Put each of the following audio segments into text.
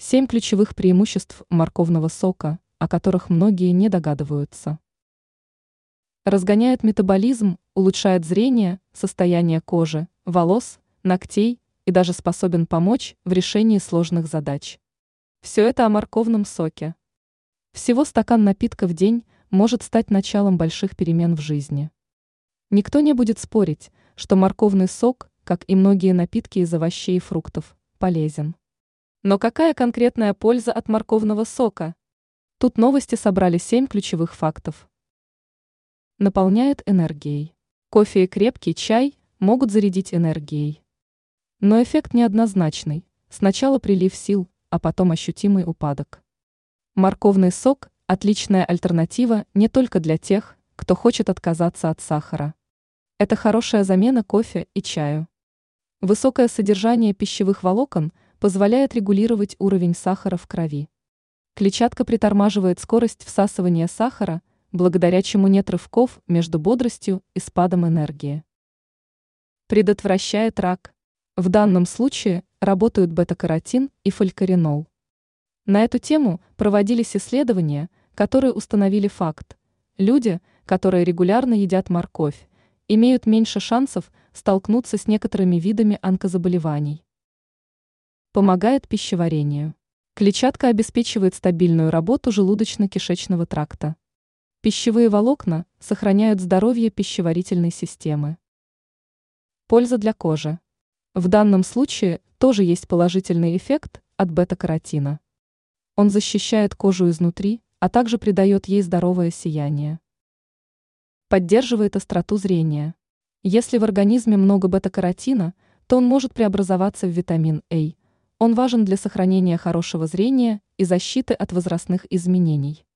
Семь ключевых преимуществ морковного сока, о которых многие не догадываются. Разгоняет метаболизм, улучшает зрение, состояние кожи, волос, ногтей и даже способен помочь в решении сложных задач. Все это о морковном соке. Всего стакан напитка в день может стать началом больших перемен в жизни. Никто не будет спорить, что морковный сок, как и многие напитки из овощей и фруктов, полезен. Но какая конкретная польза от морковного сока? Тут новости собрали 7 ключевых фактов. Наполняет энергией. Кофе и крепкий чай могут зарядить энергией. Но эффект неоднозначный. Сначала прилив сил, а потом ощутимый упадок. Морковный сок – отличная альтернатива не только для тех, кто хочет отказаться от сахара. Это хорошая замена кофе и чаю. Высокое содержание пищевых волокон позволяет регулировать уровень сахара в крови. Клетчатка притормаживает скорость всасывания сахара, благодаря чему нет рывков между бодростью и спадом энергии. Предотвращает рак. В данном случае работают бета-каротин и фолькаринол. На эту тему проводились исследования, которые установили факт. Люди, которые регулярно едят морковь, имеют меньше шансов столкнуться с некоторыми видами онкозаболеваний. Помогает пищеварению. Клетчатка обеспечивает стабильную работу желудочно-кишечного тракта. Пищевые волокна сохраняют здоровье пищеварительной системы. Польза для кожи. В данном случае тоже есть положительный эффект от бета-каротина. Он защищает кожу изнутри, а также придает ей здоровое сияние. Поддерживает остроту зрения. Если в организме много бета-каротина, то он может преобразоваться в витамин А, он важен для сохранения хорошего зрения и защиты от возрастных изменений.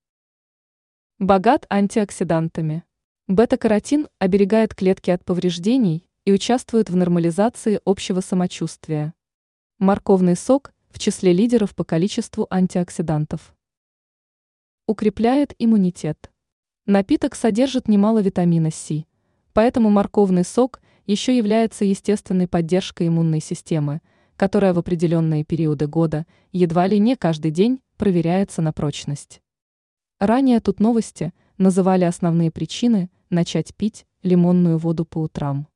Богат антиоксидантами. Бета-каротин оберегает клетки от повреждений и участвует в нормализации общего самочувствия. Морковный сок в числе лидеров по количеству антиоксидантов. Укрепляет иммунитет. Напиток содержит немало витамина С, поэтому морковный сок еще является естественной поддержкой иммунной системы – которая в определенные периоды года едва ли не каждый день проверяется на прочность. Ранее тут новости называли основные причины начать пить лимонную воду по утрам.